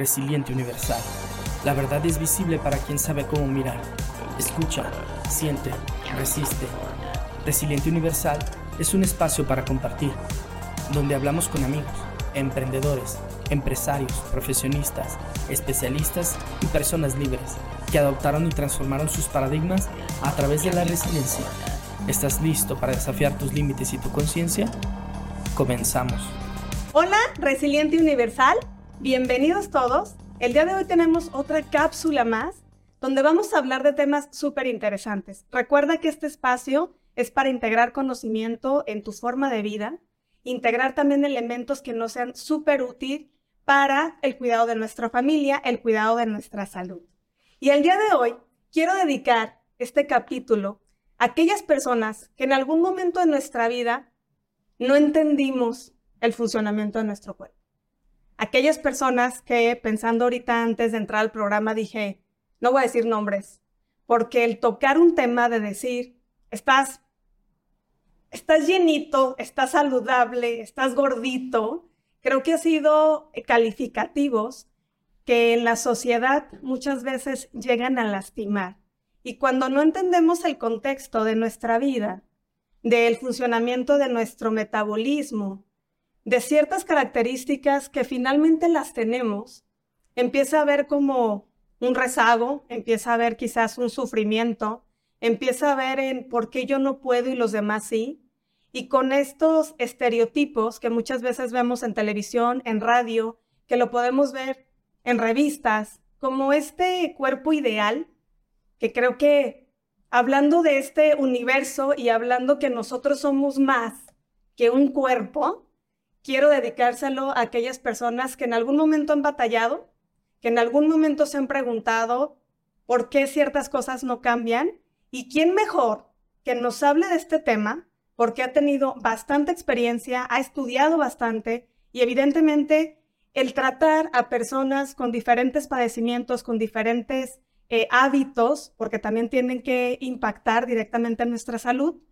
Resiliente Universal. La verdad es visible para quien sabe cómo mirar. Escucha, siente, resiste. Resiliente Universal es un espacio para compartir, donde hablamos con amigos, emprendedores, empresarios, profesionistas, especialistas y personas libres que adoptaron y transformaron sus paradigmas a través de la resiliencia. ¿Estás listo para desafiar tus límites y tu conciencia? Comenzamos. Hola, Resiliente Universal. Bienvenidos todos. El día de hoy tenemos otra cápsula más donde vamos a hablar de temas súper interesantes. Recuerda que este espacio es para integrar conocimiento en tu forma de vida, integrar también elementos que nos sean súper útiles para el cuidado de nuestra familia, el cuidado de nuestra salud. Y el día de hoy quiero dedicar este capítulo a aquellas personas que en algún momento de nuestra vida no entendimos el funcionamiento de nuestro cuerpo. Aquellas personas que pensando ahorita antes de entrar al programa dije, no voy a decir nombres, porque el tocar un tema de decir, estás, estás llenito, estás saludable, estás gordito, creo que ha sido calificativos que en la sociedad muchas veces llegan a lastimar. Y cuando no entendemos el contexto de nuestra vida, del funcionamiento de nuestro metabolismo, de ciertas características que finalmente las tenemos, empieza a ver como un rezago, empieza a ver quizás un sufrimiento, empieza a ver en por qué yo no puedo y los demás sí, y con estos estereotipos que muchas veces vemos en televisión, en radio, que lo podemos ver en revistas, como este cuerpo ideal, que creo que hablando de este universo y hablando que nosotros somos más que un cuerpo, quiero dedicárselo a aquellas personas que en algún momento han batallado, que en algún momento se han preguntado por qué ciertas cosas no cambian y quién mejor que nos hable de este tema porque ha tenido bastante experiencia, ha estudiado bastante y evidentemente el tratar a personas con diferentes padecimientos, con diferentes eh, hábitos, porque también tienen que impactar directamente en nuestra salud,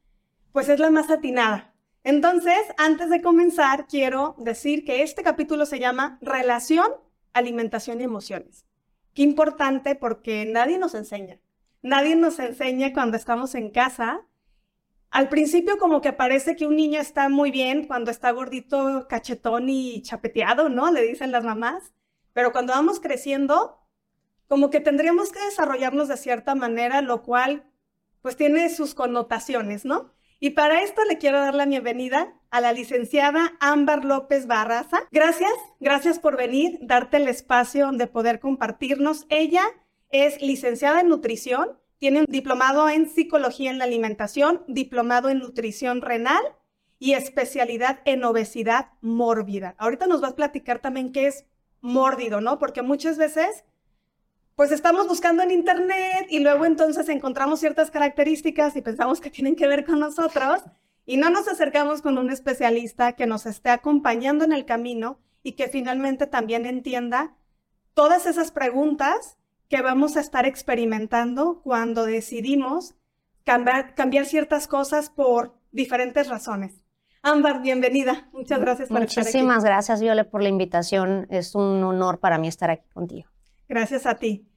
pues es la más atinada. Entonces, antes de comenzar, quiero decir que este capítulo se llama Relación, Alimentación y Emociones. Qué importante porque nadie nos enseña. Nadie nos enseña cuando estamos en casa al principio como que parece que un niño está muy bien cuando está gordito, cachetón y chapeteado, ¿no? Le dicen las mamás. Pero cuando vamos creciendo, como que tendríamos que desarrollarnos de cierta manera, lo cual pues tiene sus connotaciones, ¿no? Y para esto le quiero dar la bienvenida a la licenciada Ámbar López Barraza. Gracias, gracias por venir, darte el espacio de poder compartirnos. Ella es licenciada en nutrición, tiene un diplomado en psicología en la alimentación, diplomado en nutrición renal y especialidad en obesidad mórbida. Ahorita nos vas a platicar también qué es mórbido, ¿no? Porque muchas veces, pues estamos buscando en internet y luego entonces encontramos ciertas características y pensamos que tienen que ver con nosotros y no nos acercamos con un especialista que nos esté acompañando en el camino y que finalmente también entienda todas esas preguntas que vamos a estar experimentando cuando decidimos cambiar, cambiar ciertas cosas por diferentes razones. Ámbar, bienvenida. Muchas gracias por estar aquí. Muchísimas gracias, Viole, por la invitación. Es un honor para mí estar aquí contigo. Gracias a ti.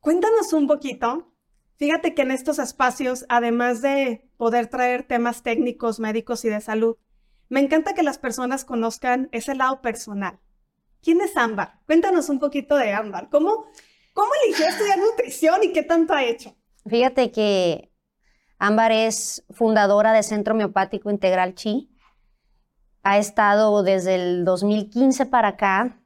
Cuéntanos un poquito. Fíjate que en estos espacios, además de poder traer temas técnicos, médicos y de salud, me encanta que las personas conozcan ese lado personal. ¿Quién es Ámbar? Cuéntanos un poquito de Ámbar. ¿Cómo, ¿Cómo eligió estudiar nutrición y qué tanto ha hecho? Fíjate que Ámbar es fundadora de Centro Homeopático Integral Chi. Ha estado desde el 2015 para acá,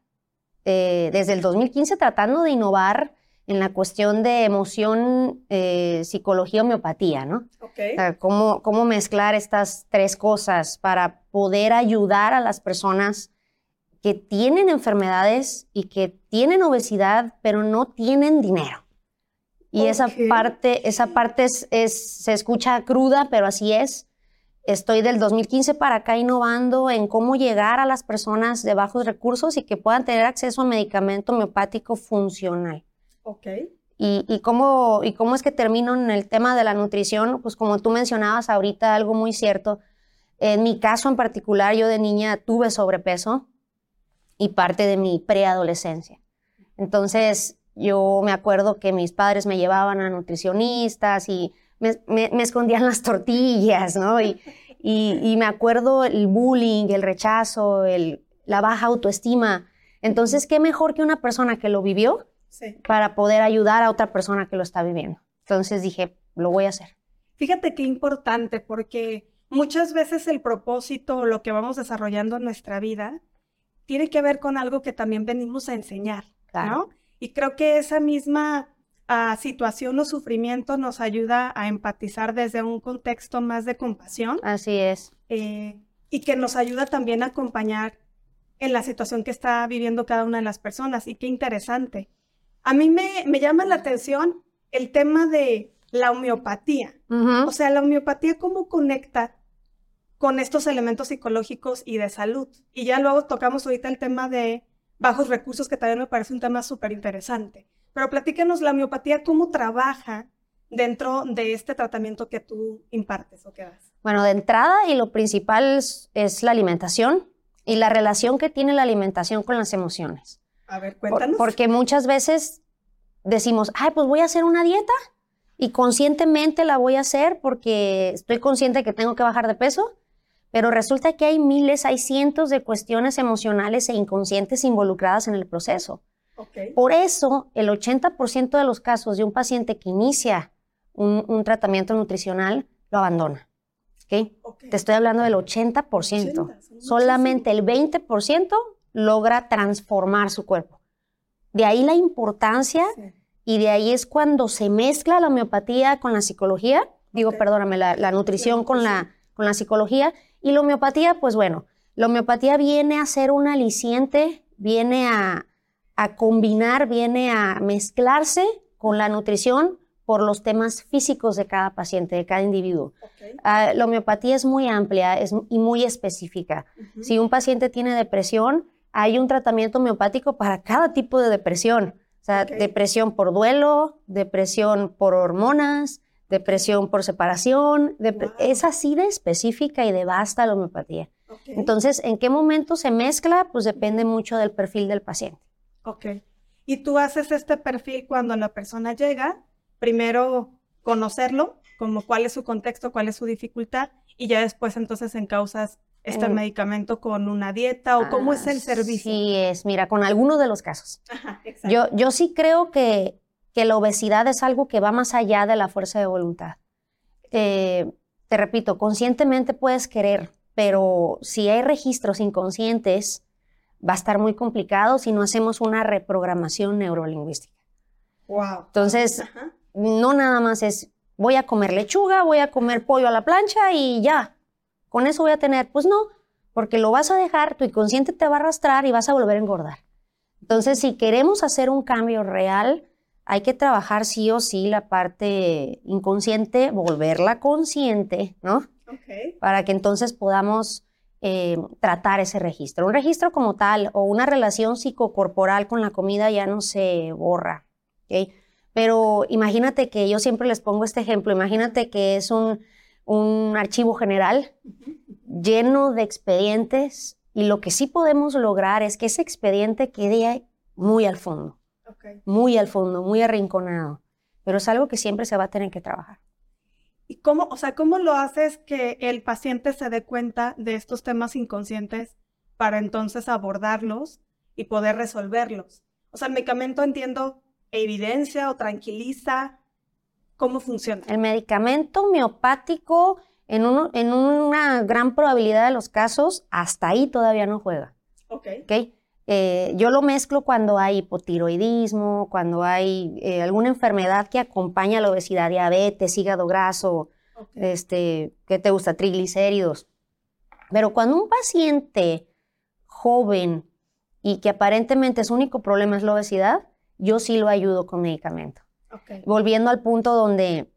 eh, desde el 2015 tratando de innovar en la cuestión de emoción, eh, psicología, homeopatía, ¿no? Okay. O sea, cómo, cómo mezclar estas tres cosas para poder ayudar a las personas que tienen enfermedades y que tienen obesidad, pero no tienen dinero. Y esa parte, esa parte es, se escucha cruda, pero así es. Estoy del 2015 para acá innovando en cómo llegar a las personas de bajos recursos y que puedan tener acceso a medicamento homeopático funcional. Ok. Y, y, cómo, y cómo es que termino en el tema de la nutrición, pues como tú mencionabas ahorita, algo muy cierto. En mi caso en particular, yo de niña tuve sobrepeso, y parte de mi preadolescencia. Entonces, yo me acuerdo que mis padres me llevaban a nutricionistas y me, escondían las tortillas, ¿no? Y, y, me acuerdo el bullying, el rechazo, el, la baja autoestima. Entonces, ¿qué mejor que una persona que lo vivió para poder ayudar a otra persona que lo está viviendo? Entonces dije, lo voy a hacer. Fíjate qué importante, porque muchas veces el propósito, lo que vamos desarrollando en nuestra vida, tiene que ver con algo que también venimos a enseñar, ¿no? Y creo que esa misma ah, situación o sufrimiento nos ayuda a empatizar desde un contexto más de compasión. Así es. Eh, y que nos ayuda también a acompañar en la situación que está viviendo cada una de las personas. Y qué interesante. A mí me, me llama la atención el tema de la homeopatía. O sea, la homeopatía, ¿cómo conecta con estos elementos psicológicos y de salud? Y ya luego tocamos ahorita el tema de bajos recursos, que también me parece un tema súper interesante. Pero platícanos la homeopatía, ¿cómo trabaja dentro de este tratamiento que tú impartes o que das? Bueno, de entrada y lo principal es, la alimentación y la relación que tiene la alimentación con las emociones. A ver, cuéntanos. porque muchas veces decimos, ay, pues voy a hacer una dieta y conscientemente la voy a hacer porque estoy consciente que tengo que bajar de peso, pero resulta que hay miles, hay cientos de cuestiones emocionales e inconscientes involucradas en el proceso. Por eso, el 80% de los casos de un paciente que inicia un, tratamiento nutricional lo abandona. ¿okay? Te estoy hablando del 80%. Solamente el 20% logra transformar su cuerpo. De ahí la importancia y de ahí es cuando se mezcla la homeopatía con la psicología, digo, perdóname, la, nutrición con la, con la psicología. Y la homeopatía, pues bueno, la homeopatía viene a ser un aliciente, viene a, combinar, viene a mezclarse con la nutrición por los temas físicos de cada paciente, de cada individuo. Ah, la homeopatía es muy amplia es, y muy específica. Si un paciente tiene depresión, hay un tratamiento homeopático para cada tipo de depresión. O sea, depresión por duelo, depresión por hormonas, depresión por separación. Es así de específica y de vasta la homeopatía. Entonces, ¿en qué momento se mezcla? Pues depende mucho del perfil del paciente. Ok. Y tú haces este perfil cuando la persona llega, primero conocerlo, como cuál es su contexto, cuál es su dificultad, y ya después entonces encausas este medicamento con una dieta o cómo es el servicio? Sí, es, mira, con algunos de los casos. yo, yo sí creo que, que, la obesidad es algo que va más allá de la fuerza de voluntad. te repito, conscientemente puedes querer, pero si hay registros inconscientes, va a estar muy complicado si no hacemos una reprogramación neurolingüística. Wow. Entonces, no nada más es voy a comer lechuga, voy a comer pollo a la plancha y ya con eso voy a tener, pues no, porque lo vas a dejar, tu inconsciente te va a arrastrar y vas a volver a engordar. Entonces, si queremos hacer un cambio real, hay que trabajar sí o sí la parte inconsciente, volverla consciente, ¿no? Para que entonces podamos eh, tratar ese registro. Un registro como tal o una relación psicocorporal con la comida ya no se borra, ¿ok? Pero imagínate que yo siempre les pongo este ejemplo, imagínate que es un un archivo general lleno de expedientes y lo que sí podemos lograr es que ese expediente quede muy al fondo, muy al fondo, muy arrinconado, pero es algo que siempre se va a tener que trabajar. ¿Y cómo, o sea, cómo lo haces que el paciente se dé cuenta de estos temas inconscientes para entonces abordarlos y poder resolverlos? O sea, el medicamento entiendo evidencia o tranquiliza, ¿Cómo funciona? El medicamento homeopático, en, en una gran probabilidad de los casos, hasta ahí todavía no juega. Ok. ¿Okay? Eh, yo lo mezclo cuando hay hipotiroidismo, cuando hay eh, alguna enfermedad que acompaña la obesidad, diabetes, hígado graso, este, ¿qué te gusta? Triglicéridos. Pero cuando un paciente joven y que aparentemente su único problema es la obesidad, yo sí lo ayudo con medicamento. Volviendo al punto donde,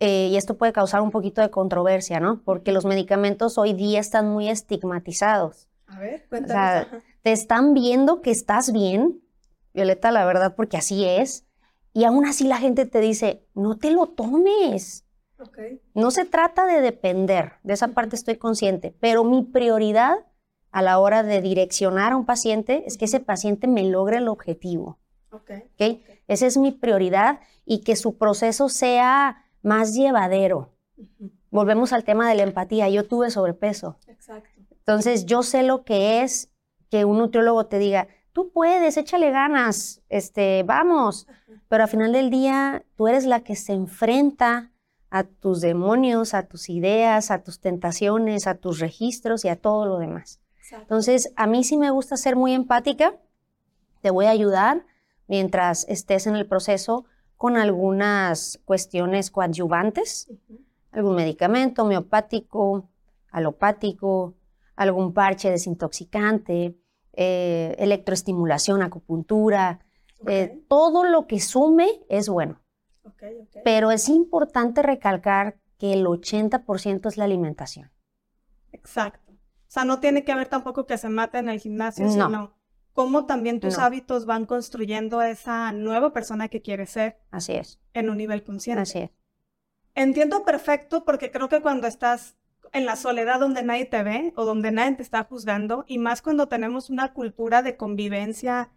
eh, y esto puede causar un poquito de controversia, ¿no? Porque los medicamentos hoy día están muy estigmatizados. A ver, cuéntanos. O sea, te están viendo que estás bien, Violeta, la verdad, porque así es. Y aún así la gente te dice, no te lo tomes. No se trata de depender, de esa parte estoy consciente, pero mi prioridad a la hora de direccionar a un paciente es que ese paciente me logre el objetivo. Okay. Esa es mi prioridad y que su proceso sea más llevadero. Volvemos al tema de la empatía. Yo tuve sobrepeso. Exacto. Entonces, yo sé lo que es que un nutriólogo te diga, tú puedes, échale ganas, este, vamos. Pero al final del día, tú eres la que se enfrenta a tus demonios, a tus ideas, a tus tentaciones, a tus registros y a todo lo demás. Entonces, a mí sí me gusta ser muy empática, te voy a ayudar mientras estés en el proceso con algunas cuestiones coadyuvantes, algún medicamento homeopático, alopático, algún parche desintoxicante, eh, electroestimulación, acupuntura, eh, todo lo que sume es bueno. Pero es importante recalcar que el 80% es la alimentación. Exacto. O sea, no tiene que haber tampoco que se mate en el gimnasio, sino cómo también tus hábitos van construyendo esa nueva persona que quieres ser. Así es. En un nivel consciente. Así es. Entiendo perfecto porque creo que cuando estás en la soledad donde nadie te ve o donde nadie te está juzgando, y más cuando tenemos una cultura de convivencia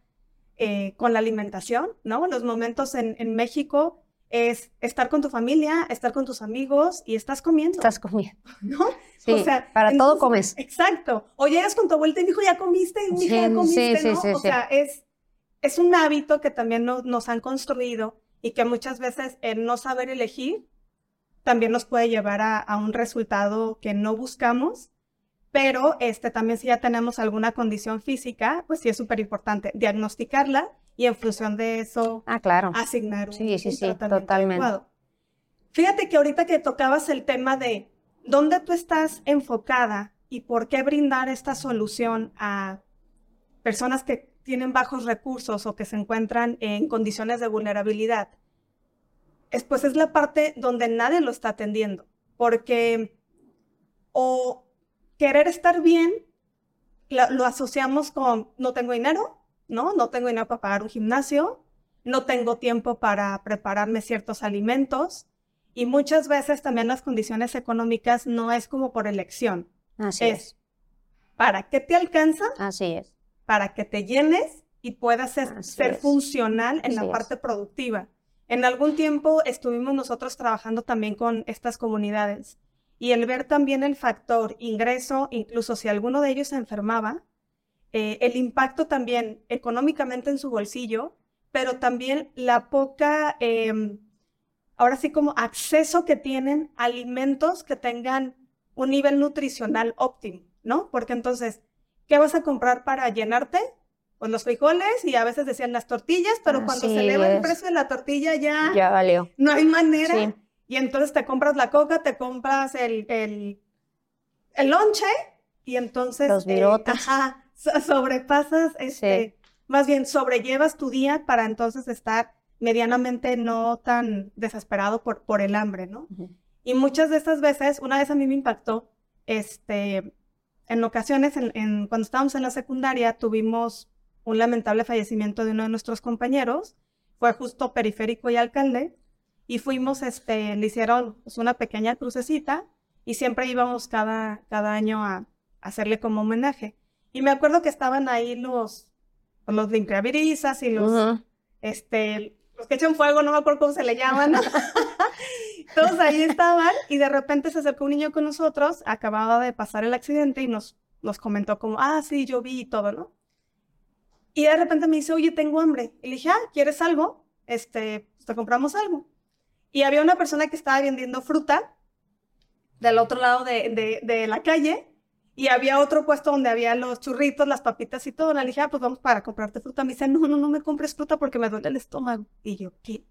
eh, con la alimentación, ¿no? Los momentos en, en México es estar con tu familia, estar con tus amigos y estás comiendo. Estás comiendo. ¿No? Sí, o sea, para todo comes. Exacto. O llegas con tu abuelita y dijo, ya comiste, y hija, ya comiste, sí, ¿no? o sea, es, es un hábito que también nos han construido y que muchas veces el no saber elegir también nos puede llevar a, a un resultado que no buscamos. Pero este, también si ya tenemos alguna condición física, pues sí es súper importante diagnosticarla y en función de eso ah, claro. asignar un, sí, sí, sí, totalmente. Fíjate que ahorita que tocabas el tema de dónde tú estás enfocada y por qué brindar esta solución a personas que tienen bajos recursos o que se encuentran en condiciones de vulnerabilidad, es, pues es la parte donde nadie lo está atendiendo, porque o querer estar bien lo asociamos con no tengo dinero, ¿no? No tengo dinero para pagar un gimnasio, no tengo tiempo para prepararme ciertos alimentos y muchas veces también las condiciones económicas no es como por elección. Así es. ¿Para qué te alcanza? Así es. Para que te llenes y puedas ser, funcional en la parte productiva. En algún tiempo estuvimos nosotros trabajando también con estas comunidades y el ver también el factor ingreso, incluso si alguno de ellos se enfermaba, eh, el impacto también económicamente en su bolsillo, pero también la poca, em, ahora sí como acceso que tienen a alimentos que tengan un nivel nutricional óptimo, ¿no? Porque entonces, ¿qué vas a comprar para llenarte? Pues los frijoles y a veces decían las tortillas, pero cuando se eleva el precio de la tortilla ya, ya valió. no hay manera. Y entonces te compras la coca, te compras el, el, el lonche y entonces... Los virotes. Eh, ajá, sobrepasas, este, más bien sobrellevas tu día para entonces estar medianamente no tan desesperado por, por el hambre, ¿no? Y muchas de estas veces, una vez a mí me impactó, este, en ocasiones, en, cuando estábamos en la secundaria, tuvimos un lamentable fallecimiento de uno de nuestros compañeros, fue justo periférico y alcalde, y fuimos, este, le hicieron pues, una pequeña crucecita, y siempre íbamos cada, cada año a hacerle como homenaje. Y me acuerdo que estaban ahí los, los limpiavirizas y los, este, los que echan fuego, no me acuerdo cómo se le llaman. Todos ahí estaban y de repente se acercó un niño con nosotros, acababa de pasar el accidente y nos, nos comentó como, ah, sí, yo vi y todo, ¿no? Y de repente me dice, oye, tengo hambre. Y le dije, ah, ¿quieres algo? Este, pues te compramos algo. Y había una persona que estaba vendiendo fruta del otro lado de, de, de la calle y había otro puesto donde había los churritos, las papitas y todo. Le dije, ah, pues vamos para comprarte fruta. Me dice, no, no, no me compres fruta porque me duele el estómago. Y yo, ¿qué?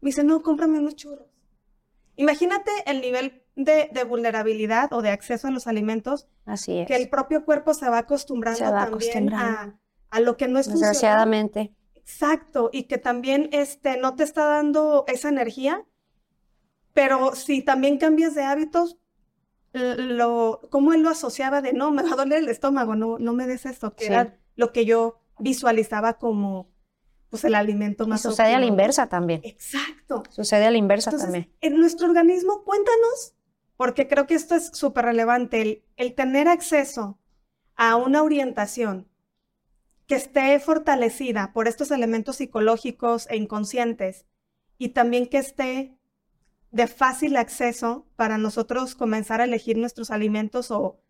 Me dice, no, cómprame unos churros. Imagínate el nivel de, vulnerabilidad o de acceso a los alimentos. Así es. Que el propio cuerpo se va acostumbrando también A, a, lo que no es Desgraciadamente. Exacto. Y que también este, no te está dando esa energía. Pero si también cambias de hábitos, lo, cómo él lo asociaba de no, me va a doler el estómago, no, no me des esto, que era lo que yo visualizaba como pues el alimento más. Y sucede a la inversa también. Exacto. Sucede a la inversa también. En nuestro organismo, cuéntanos, porque creo que esto es súper relevante, el, tener acceso a una orientación que esté fortalecida por estos elementos psicológicos e inconscientes y también que esté de fácil acceso para nosotros comenzar a elegir nuestros alimentos o,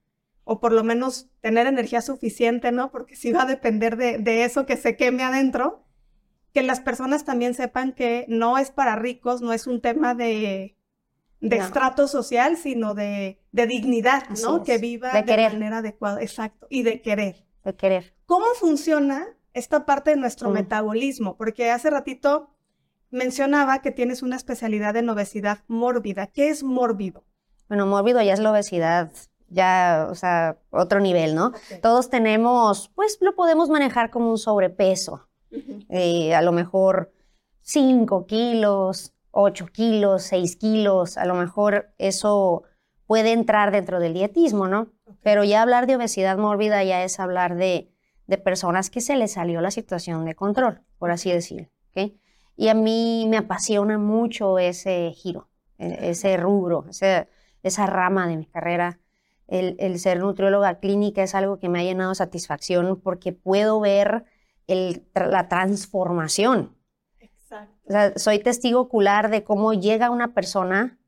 o por lo menos tener energía suficiente, ¿no? Porque si va a depender de, de eso que se queme adentro, que las personas también sepan que no es para ricos, no es un tema de, de No. estrato social, sino de, de dignidad, Así ¿no? es. Que viva De de, manera adecuada, exacto, y de querer. De querer. ¿Cómo funciona esta parte de nuestro Mm. metabolismo? Porque hace ratito mencionaba que tienes una especialidad en obesidad mórbida. ¿Qué es mórbido? Bueno, mórbido ya es la obesidad, ya, o sea, otro nivel, ¿no? Todos tenemos, pues lo podemos manejar como un sobrepeso. Eh, a lo mejor 5 kilos, 8 kilos, 6 kilos, a lo mejor eso puede entrar dentro del dietismo, ¿no? Pero ya hablar de obesidad mórbida ya es hablar de, de personas que se les salió la situación de control, por así decirlo, ¿ok? Y a mí me apasiona mucho ese giro, e- ese rubro, ese- esa rama de mi carrera. El, el ser nutrióloga clínica es algo que me ha llenado satisfacción porque puedo ver el la transformación. Exacto. O sea, soy testigo ocular de cómo llega una persona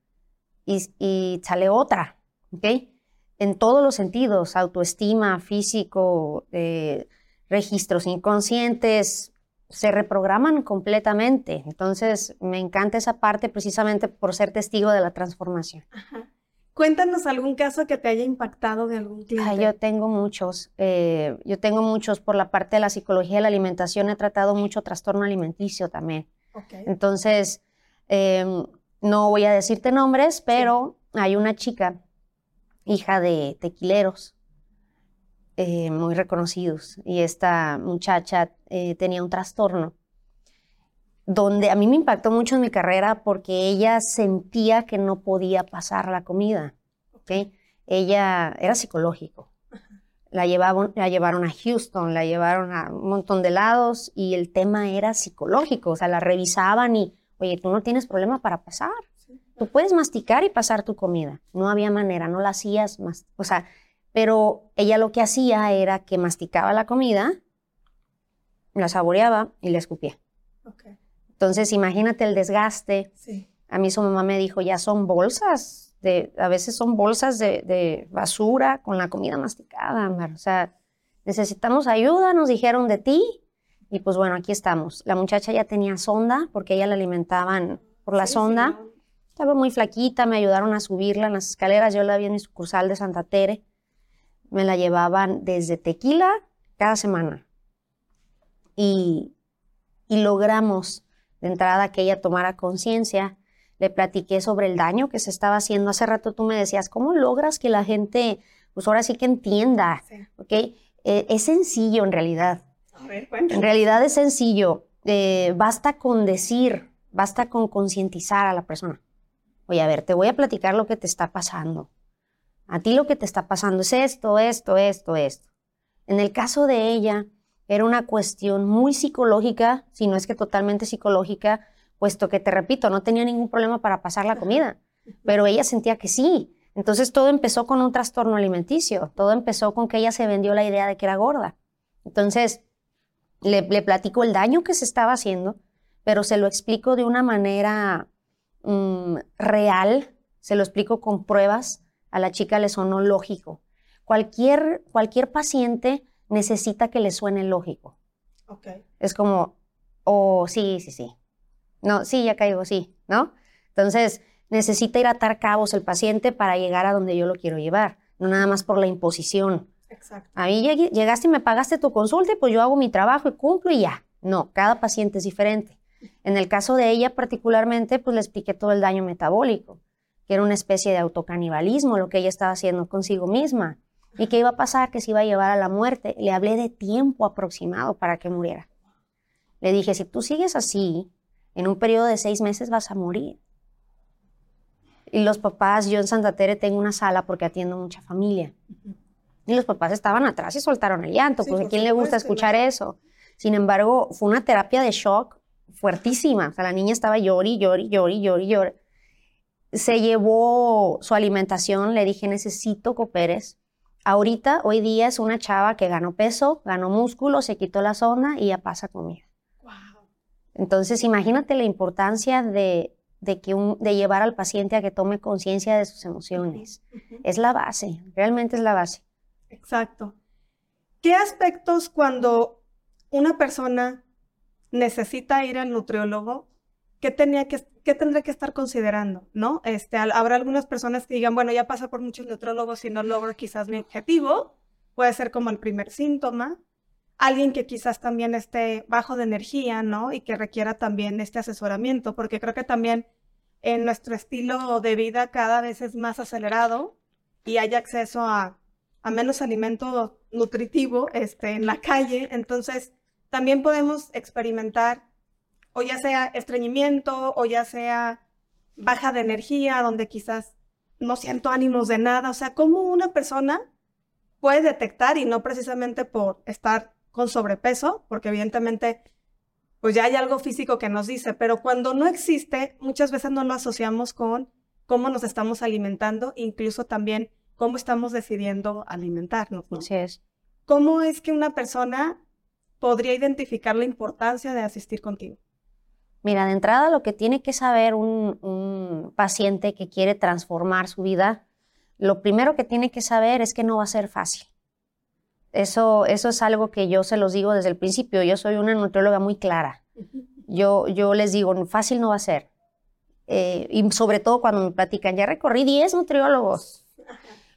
y, y sale otra, ¿ok? En todos los sentidos, autoestima, físico, eh, registros inconscientes, se reprograman completamente. Entonces, me encanta esa parte precisamente por ser testigo de la transformación. Ajá. Cuéntanos algún caso que te haya impactado de algún cliente. Ay, yo tengo muchos, eh, yo tengo muchos por la parte de la psicología de la alimentación, he tratado mucho trastorno alimenticio también. Entonces, em, no voy a decirte nombres, pero hay una chica, hija de tequileros, eh, muy reconocidos, y esta muchacha eh, tenía un trastorno donde a mí me impactó mucho en mi carrera porque ella sentía que no podía pasar la comida, ¿ok? Ella era psicológico. La, llevaban, la llevaron a Houston, la llevaron a un montón de lados y el tema era psicológico, o sea, la revisaban y, oye, tú no tienes problema para pasar, tú puedes masticar y pasar tu comida. No había manera, no la hacías más, o sea, pero ella lo que hacía era que masticaba la comida, la saboreaba y la escupía. Entonces, imagínate el desgaste. Sí. A mí su mamá me dijo, ya son bolsas, de, a veces son bolsas de, de basura con la comida masticada, Ámbar. O sea, necesitamos ayuda, nos dijeron de ti. Y pues bueno, aquí estamos. La muchacha ya tenía sonda porque ella la alimentaban por la Sí, sí, sonda. no. Estaba muy flaquita, me ayudaron a subirla en las escaleras. Yo la vi en mi sucursal de Santa Tere. Me la llevaban desde Tequila cada semana. Y, y logramos de entrada que ella tomara conciencia. Le platiqué sobre el daño que se estaba haciendo. Hace rato tú me decías, ¿cómo logras que la gente, pues ahora sí que entienda? Sí. ¿Ok? Eh, es sencillo en realidad. A ver, En realidad es sencillo. Eh, basta con decir, basta con concientizar a la persona. Oye, a ver, te voy a platicar lo que te está pasando. A ti lo que te está pasando es esto, esto, esto, esto. En el caso de ella, era una cuestión muy psicológica, si no es que totalmente psicológica, puesto que, te repito, no tenía ningún problema para pasar la comida, pero ella sentía que sí. Entonces todo empezó con un trastorno alimenticio, todo empezó con que ella se vendió la idea de que era gorda. Entonces, le, le platico el daño que se estaba haciendo, pero se lo explico de una manera mm, real, se lo explico con pruebas, a la chica le sonó lógico. Cualquier, cualquier paciente necesita que le suene lógico. Ok. Es como, oh, sí, sí, sí. No, sí, ya caigo, sí, ¿no? Entonces, necesita ir a atar cabos el paciente para llegar a donde yo lo quiero llevar, no nada más por la imposición. Exacto. A mí llegaste y me pagaste tu consulta y pues yo hago mi trabajo y cumplo y ya. No, cada paciente es diferente. En el caso de ella particularmente, pues le expliqué todo el daño metabólico, que era una especie de autocanibalismo lo que ella estaba haciendo consigo misma. ¿Y qué iba a pasar? Que se iba a llevar a la muerte. Le hablé de tiempo aproximado para que muriera. Le dije, si tú sigues así, en un periodo de seis meses vas a morir. Y los papás, yo en Santa Tere tengo una sala porque atiendo mucha familia. Y los papás estaban atrás y soltaron el llanto. Sí, pues a quién le gusta escuchar eso. Sin embargo, fue una terapia de shock fuertísima. O sea, la niña estaba llori, llori, llori, llori, llori. Se llevó su alimentación. Le dije, necesito que operes ahorita, hoy día es una chava que ganó peso, ganó músculo, se quitó la zona y ya pasa comida. Entonces, imagínate la importancia de, que de llevar al paciente a que tome conciencia de sus emociones. Es la base, realmente es la base. Exacto. ¿Qué aspectos cuando una persona necesita ir al nutriólogo, qué, tenía que, qué tendría que estar considerando? ¿no? Este, habrá algunas personas que digan, bueno, ya pasa por muchos nutriólogos y no logro quizás mi objetivo. Puede ser como el primer síntoma. Alguien que quizás también esté bajo de energía, ¿no? Y que requiera también este asesoramiento, porque creo que también en nuestro estilo de vida cada vez es más acelerado y hay acceso a, a menos alimento nutritivo este, en la calle. Entonces, también podemos experimentar o ya sea estreñimiento o ya sea baja de energía, donde quizás no siento ánimos de nada. O sea, cómo una persona puede detectar y no precisamente por estar con sobrepeso, porque evidentemente pues ya hay algo físico que nos dice, pero cuando no existe, muchas veces no lo asociamos con cómo nos estamos alimentando, incluso también cómo estamos decidiendo alimentarnos. Así es. ¿Cómo es que una persona podría identificar la importancia de asistir contigo? Mira, de entrada lo que tiene que saber un, paciente que quiere transformar su vida, lo primero que tiene que saber es que no va a ser fácil. Eso, eso es algo que yo se los digo desde el principio. Yo soy una nutrióloga muy clara. Yo, yo les digo, fácil no va a ser. Eh, y sobre todo cuando me platican, ya recorrí 10 nutriólogos.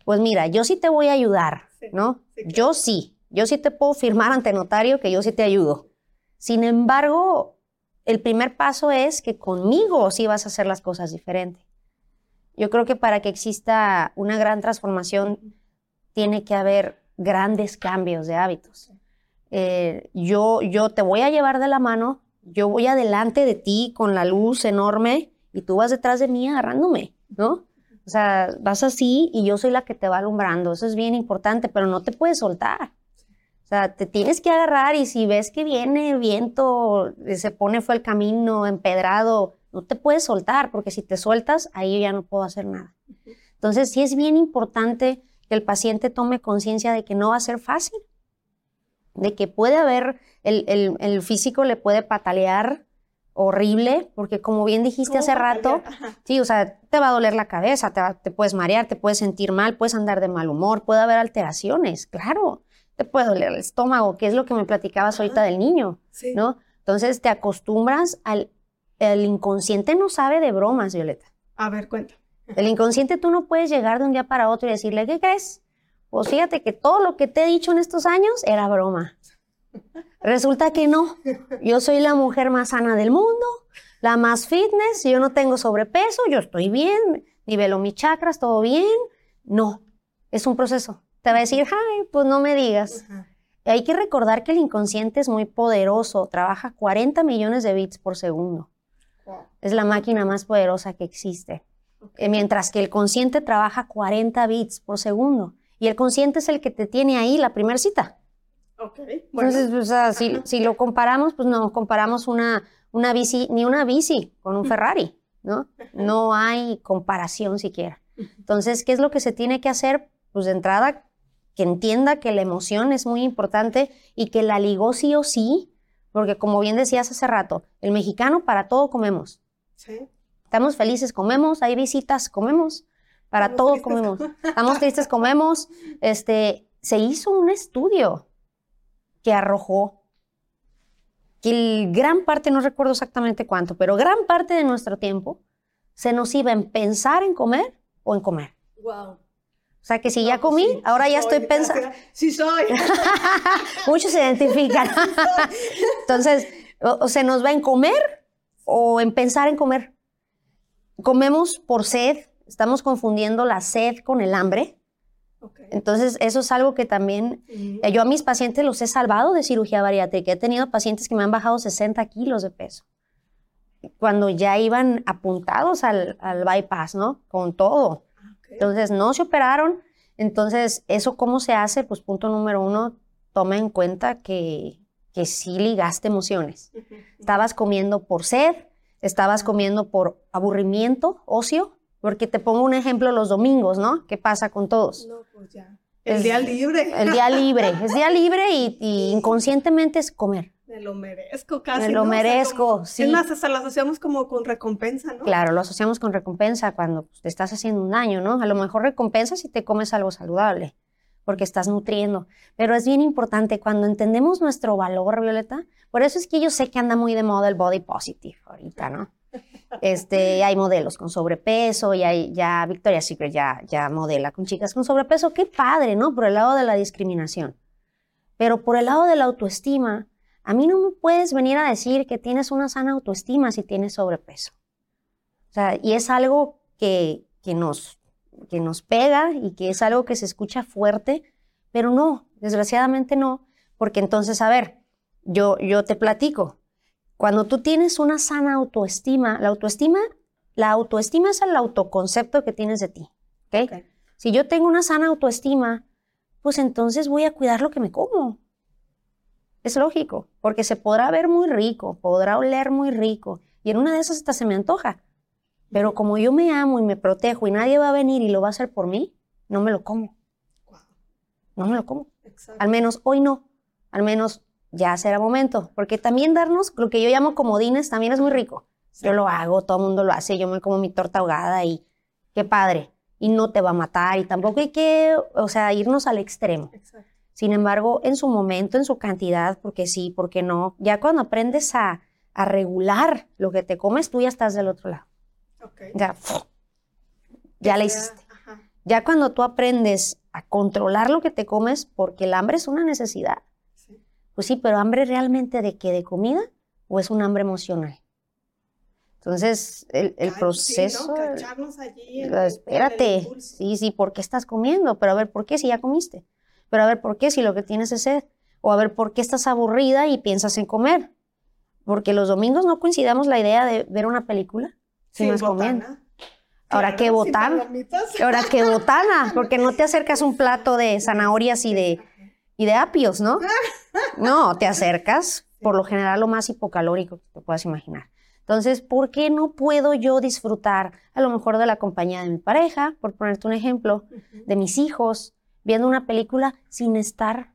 Pues mira, yo sí te voy a ayudar, ¿no? Yo sí, yo sí te puedo firmar ante notario que yo sí te ayudo. Sin embargo, el primer paso es que conmigo sí vas a hacer las cosas diferente. Yo creo que para que exista una gran transformación tiene que haber grandes cambios de hábitos. Eh, yo, yo te voy a llevar de la mano, yo voy adelante de ti con la luz enorme y tú vas detrás de mí agarrándome, ¿no? O sea, vas así y yo soy la que te va alumbrando. Eso es bien importante, pero no te puedes soltar. O sea, te tienes que agarrar y si ves que viene viento, se pone fue el camino empedrado, no te puedes soltar, porque si te sueltas, ahí ya no puedo hacer nada. Entonces, sí es bien importante que el paciente tome conciencia de que no va a ser fácil, de que puede haber, el, el, físico le puede patalear horrible, porque como bien dijiste hace rato, sí, o sea, te va a doler la cabeza, te, te puedes marear, te puedes sentir mal, puedes andar de mal humor, puede haber alteraciones, claro te puede doler el estómago, que es lo que me platicabas ahorita del niño, ¿no? Entonces te acostumbras al... El inconsciente no sabe de bromas, Violeta. A ver, cuenta. El inconsciente tú no puedes llegar de un día para otro y decirle, ¿qué crees? Pues fíjate que todo lo que te he dicho en estos años era broma. Resulta que no. Yo soy la mujer más sana del mundo, la más fitness, yo no tengo sobrepeso, yo estoy bien, nivelo mis chakras, todo bien. No, es un proceso te va a decir, ay, pues no me digas. Hay que recordar que el inconsciente es muy poderoso, trabaja 40 millones de bits por segundo. Es la máquina más poderosa que existe. Eh, mientras que el consciente trabaja 40 bits por segundo. Y el consciente es el que te tiene ahí la primera cita. Entonces, pues, si, lo comparamos, pues no comparamos una, una bici, ni una bici con un Ferrari, ¿no? No hay comparación siquiera. Entonces, ¿qué es lo que se tiene que hacer? Pues de entrada, que entienda que la emoción es muy importante y que la ligó sí o sí, porque como bien decías hace rato, el mexicano para todo comemos. Sí. Estamos felices, comemos, hay visitas, comemos, para todo comemos. Estamos tristes, comemos. Este, se hizo un estudio que arrojó que gran parte, no recuerdo exactamente cuánto, pero gran parte de nuestro tiempo se nos iba en pensar en comer o en comer. Wow. O sea, que si ya comí, ahora ya estoy pensando. Sí soy. Muchos se identifican. Entonces, o, se nos va en comer o en pensar en comer. Comemos por sed, estamos confundiendo la sed con el hambre. Entonces, eso es algo que también eh, yo a mis pacientes los he salvado de cirugía bariátrica. He tenido pacientes que me han bajado 60 kilos de peso cuando ya iban apuntados al, al bypass, ¿no? Con todo. Entonces, no se operaron. Entonces, ¿eso cómo se hace? Pues punto número uno, toma en cuenta que, que sí ligaste emociones. Estabas comiendo por sed, estabas comiendo por aburrimiento, ocio, porque te pongo un ejemplo los domingos, ¿no? ¿Qué pasa con todos? No, pues ya. El Es- día libre. El día libre. Es día libre y, y inconscientemente es comer. Me lo merezco casi. Me lo ¿no? O sea, merezco, como- sí. Es más, hasta lo asociamos como con recompensa, ¿no? Claro, lo asociamos con recompensa cuando pues, te estás haciendo un daño, ¿no? A lo mejor recompensa si te comes algo saludable, porque estás nutriendo. Pero es bien importante cuando entendemos nuestro valor, Violeta. Por eso es que yo sé que anda muy de moda el body positive ahorita, ¿no? Este, hay modelos con sobrepeso y hay ya Victoria's Secret ya, ya modela con chicas con sobrepeso. Qué padre, ¿no? Por el lado de la discriminación. Pero por el lado de la autoestima, a mí no me puedes venir a decir que tienes una sana autoestima si tienes sobrepeso. O sea, y es algo que, que, nos, que nos pega y que es algo que se escucha fuerte, pero no, desgraciadamente no, porque entonces, a ver, yo, yo te platico, cuando tú tienes una sana autoestima, la autoestima, la autoestima es el autoconcepto que tienes de ti, ¿ok? Ok. Si yo tengo una sana autoestima, pues entonces voy a cuidar lo que me como. Es lógico, porque se podrá ver muy rico, podrá oler muy rico, y en una de esas hasta se me antoja. Pero como yo me amo y me protejo y nadie va a venir y lo va a hacer por mí, no me lo como. No me lo como. exacto. Al menos hoy no. Al menos ya será momento. Porque también darnos lo que yo llamo comodines también es muy rico. Yo lo hago, todo el mundo lo hace, yo me como mi torta ahogada y qué padre. Y no te va a matar y tampoco hay que, o sea, irnos al extremo. Exacto. Sin embargo, en su momento, en su cantidad, porque sí, porque no, ya cuando aprendes a, a regular lo que te comes, tú ya estás del otro lado. Ok. Ya, ya la Ya, hiciste. ajá. Ya cuando tú aprendes a controlar lo que te comes, porque el hambre es una necesidad. Sí. Pues sí, pero hambre realmente de qué? ¿De comida? ¿O es un hambre emocional? Entonces, el, el Ay, sí, proceso... ¿no? Cacharnos allí el Espérate, sí, sí, ¿por qué estás comiendo? Pero a ver, ¿por qué si ya comiste? Pero a ver, ¿por qué si lo que tienes es sed? O a ver, ¿por qué estás aburrida y piensas en comer? Porque los domingos no coincidamos la idea de ver una película si Sin no es comiendo. Ahora, ¿qué botana? Ahora, ¿qué botana? Porque no te acercas un plato de zanahorias y de, y de apios, ¿no? No, te acercas por lo general lo más hipocalórico que te puedas imaginar. Entonces, ¿por qué no puedo yo disfrutar a lo mejor de la compañía de mi pareja, por ponerte un ejemplo, de mis hijos, viendo una película sin estar?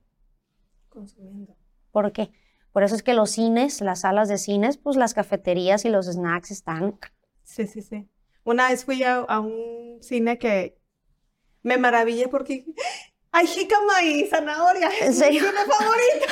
Consumiendo. ¿Por qué? Por eso es que los cines, las salas de cines, pues las cafeterías y los snacks están Sí, sí, sí. Una vez fui a, a un cine que me maravillé porque hay jícama y zanahoria. ¿En serio? mi favorito.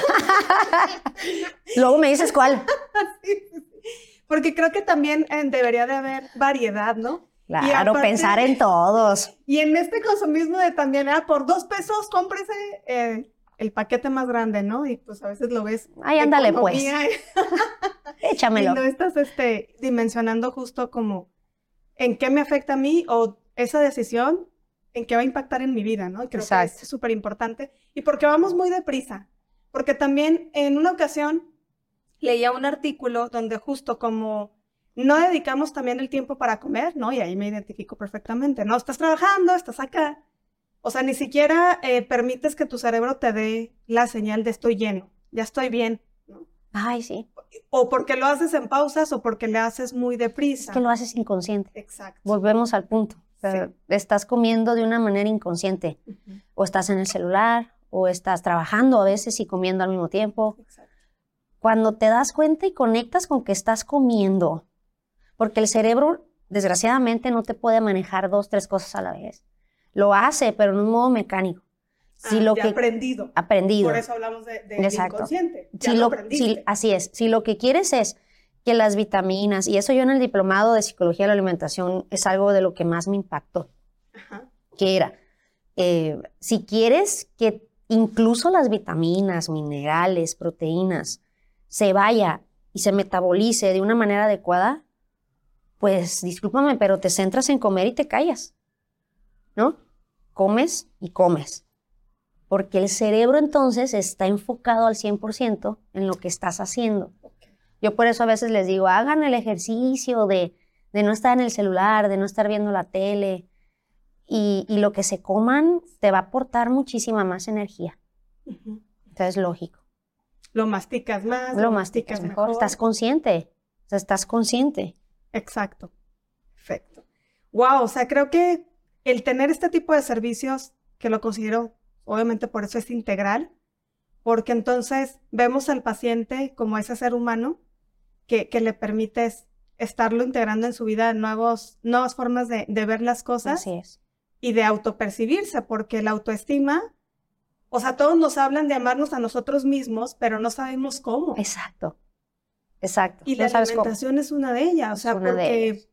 Luego me dices cuál. Sí, sí, sí. Porque creo que también eh, debería de haber variedad, ¿no? Claro, aparte- pensar en todos. Y en este consumismo de también, ah, por dos pesos cómprese eh, el paquete más grande, ¿no? Y pues a veces lo ves. Ay, ándale, pues. economía, Y Échamelo. no estás este, dimensionando justo como en qué me afecta a mí o esa decisión en qué va a impactar en mi vida, ¿no? Y creo que Exacto. es súper importante. Y porque vamos muy deprisa. Porque también en una ocasión leía un artículo donde justo como no dedicamos también el tiempo para comer, ¿no? Y ahí me identifico perfectamente, ¿no? Estás trabajando, estás acá. O sea, ni siquiera eh, permites que tu cerebro te dé la señal de estoy lleno, ya estoy bien, ¿no? Ay, sí. O porque lo haces en pausas o porque le haces muy Es deprisa. que lo haces inconsciente. Exacto. Volvemos al punto. O sea, Sí. Estás comiendo de una manera inconsciente. O estás en el celular, o estás trabajando a veces y comiendo al mismo tiempo. exacto. Cuando te das cuenta y conectas con que estás comiendo, porque el cerebro, desgraciadamente, no te puede manejar dos, tres cosas a la vez. Lo hace, pero en un modo mecánico. Si Ah, lo ya que aprendido. aprendido. Por eso hablamos de, del Exacto. inconsciente. Ya si lo lo, si- así es, si lo que quieres es que las vitaminas, y eso yo en el diplomado de psicología de la alimentación es algo de lo que más me impactó, Ajá. que era, eh, si quieres que incluso las vitaminas, minerales, proteínas, se vaya y se metabolice de una manera adecuada, pues discúlpame, pero te centras en comer y te callas, ¿no? Comes y comes. Porque el cerebro entonces está enfocado al 100% en lo que estás haciendo. Yo por eso a veces les digo, hagan el ejercicio de, de no estar en el celular, de no estar viendo la tele. Y, y lo que se coman te va a aportar muchísima más energía. Entonces, lógico. Lo masticas más. Lo masticas mejor. Estás consciente. O sea, estás consciente. Exacto. Perfecto. Wow, o sea, creo que el tener este tipo de servicios, que lo considero obviamente por eso es integral, porque entonces vemos al paciente como ese ser humano que, que le permites estarlo integrando en su vida nuevos, nuevas formas de, de ver las cosas Así es. y de autopercibirse, porque la autoestima, o sea, todos nos hablan de amarnos a nosotros mismos, pero no sabemos cómo. Exacto. Exacto. Y No la sabes cómo. alimentación es una de ellas, o sea, una de porque ellas.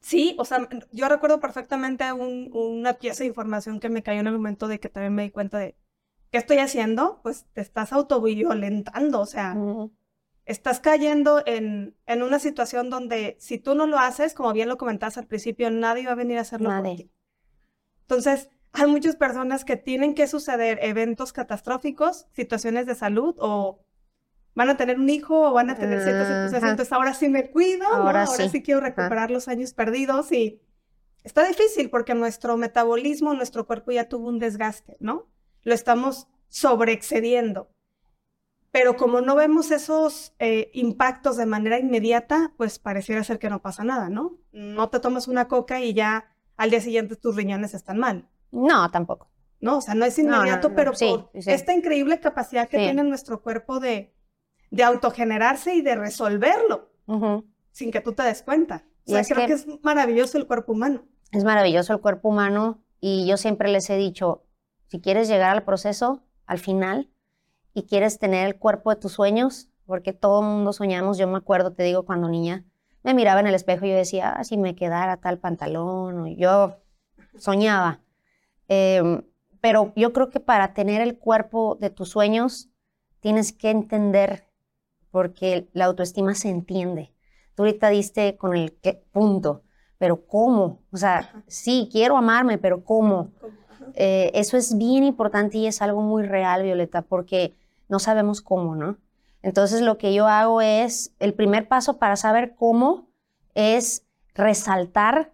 sí, o sea, yo recuerdo perfectamente un- una pieza de información que me cayó en el momento de que también me di cuenta de qué estoy haciendo, pues te estás autoviolentando, o sea, estás cayendo en, en una situación donde si tú no lo haces, como bien lo comentaste al principio, nadie va a venir a hacerlo por Nadie. ti. Entonces, hay muchas personas que tienen que suceder eventos catastróficos, situaciones de salud o van a tener un hijo o van a tener ciertas circunstancias, entonces ahora sí me cuido, ¿no? Ahora sí. sí quiero recuperar los años perdidos y está difícil porque nuestro metabolismo, nuestro cuerpo ya tuvo un desgaste, ¿no? Lo estamos sobreexcediendo. Pero como no vemos esos eh, impactos de manera inmediata, pues pareciera ser que no pasa nada, ¿no? No te tomas una coca y ya al día siguiente tus riñones están mal. No, tampoco. ¿no? O sea, no es No, no, inmediato, no, pero sí, por sí. esta increíble capacidad que Sí. tiene nuestro cuerpo de, de autogenerarse y de resolverlo sin que tú te des cuenta. O Y sea, es creo que- que... es maravilloso el cuerpo humano. Es maravilloso el cuerpo humano y yo siempre les he dicho, si quieres llegar al proceso, al final, y quieres tener el cuerpo de tus sueños, porque todo el mundo soñamos, yo me acuerdo, te digo, cuando niña, me miraba en el espejo y yo decía, ah, si me quedara tal pantalón, o yo soñaba. Em, pero yo creo que para tener el cuerpo de tus sueños, tienes que entender, porque la autoestima se entiende. Tú ahorita diste con el qué punto, pero ¿cómo? O sea, Ajá. sí, quiero amarme, pero ¿cómo? Eh, eso es bien importante y es algo muy real, Violeta, porque no sabemos cómo, ¿no? Entonces lo que yo hago es, el primer paso para saber cómo es resaltar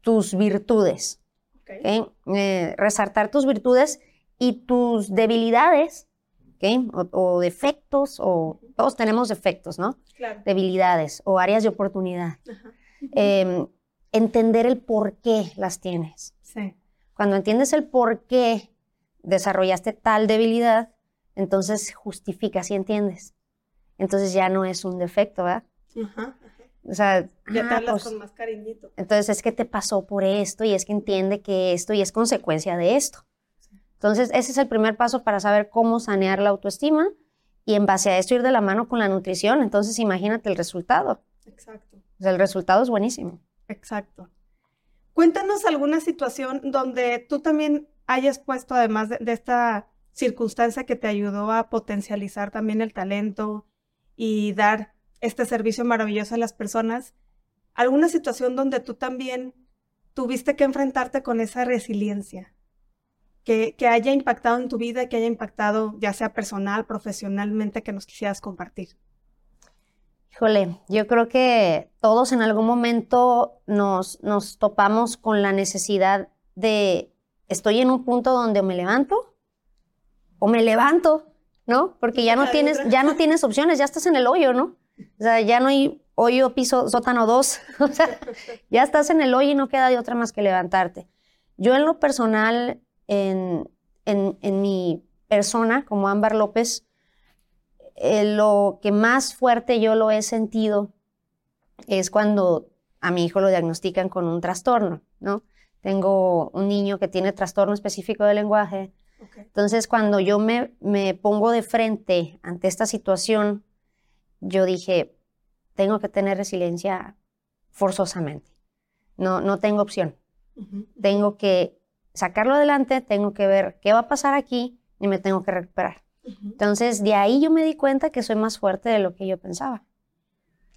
tus virtudes. Eh, resaltar tus virtudes y tus debilidades, ¿ok? O, o defectos, o todos tenemos defectos, ¿no? Claro. Debilidades o áreas de oportunidad. Ajá. Em, entender el por qué las tienes. Sí. Cuando entiendes el por qué desarrollaste tal debilidad, entonces justificas y entiendes. Entonces ya no es un defecto, ¿verdad? Ajá. O sea, Ya te ah, hablas pues, con más cariñito. entonces es que te pasó por esto y es que entiende que esto y es consecuencia de esto. Entonces ese es el primer paso para saber cómo sanear la autoestima y en base a esto ir de la mano con la nutrición. Entonces imagínate el resultado. Exacto. O sea, el resultado es buenísimo. Exacto. Cuéntanos alguna situación donde tú también hayas puesto, además de, de esta circunstancia que te ayudó a potencializar también el talento y dar este servicio maravilloso a las personas, alguna situación donde tú también tuviste que enfrentarte con esa resiliencia, que, que haya impactado en tu vida, que haya impactado ya sea personal, profesionalmente, que nos quisieras compartir. Híjole, yo creo que todos en algún momento nos, nos topamos con la necesidad de, estoy en un punto donde me levanto o me levanto, ¿no? Porque ya no tienes, ya no tienes opciones, ya estás en el hoyo, ¿no? O sea, ya no hay hoyo, piso, sótano dos. O sea, ya estás en el hoyo y no queda de otra más que levantarte. Yo en lo personal, en, en, en mi persona, como Ámbar López, eh, lo que más fuerte yo lo he sentido es cuando a mi hijo lo diagnostican con un trastorno, ¿no? Tengo un niño que tiene trastorno específico del lenguaje. Ok. Entonces, cuando yo me, me pongo de frente ante esta situación, yo dije, tengo que tener resiliencia forzosamente. No, no tengo opción. Ujú. Tengo que sacarlo adelante, tengo que ver qué va a pasar aquí y me tengo que recuperar. Entonces, de ahí yo me di cuenta que soy más fuerte de lo que yo pensaba.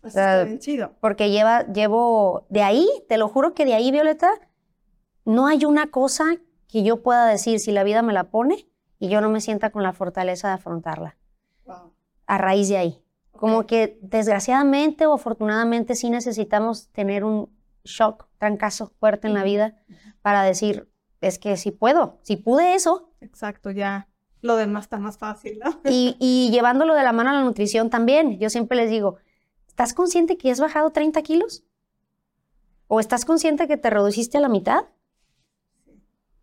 Así sea, está bien chido. Porque lleva, llevo, de ahí, te lo juro que de ahí, Violeta, no hay una cosa que yo pueda decir si la vida me la pone y yo no me sienta con la fortaleza de afrontarla. Wow. A raíz de ahí. Como que desgraciadamente o afortunadamente sí necesitamos tener un shock, trancazo fuerte en la vida para decir, es que si puedo, si pude eso, Exacto, ya lo demás está más fácil, ¿no? Y, y llevándolo de la mano a la nutrición también. Yo siempre les digo, ¿estás consciente que has bajado 30 kilos? ¿O estás consciente que te reduciste a la mitad?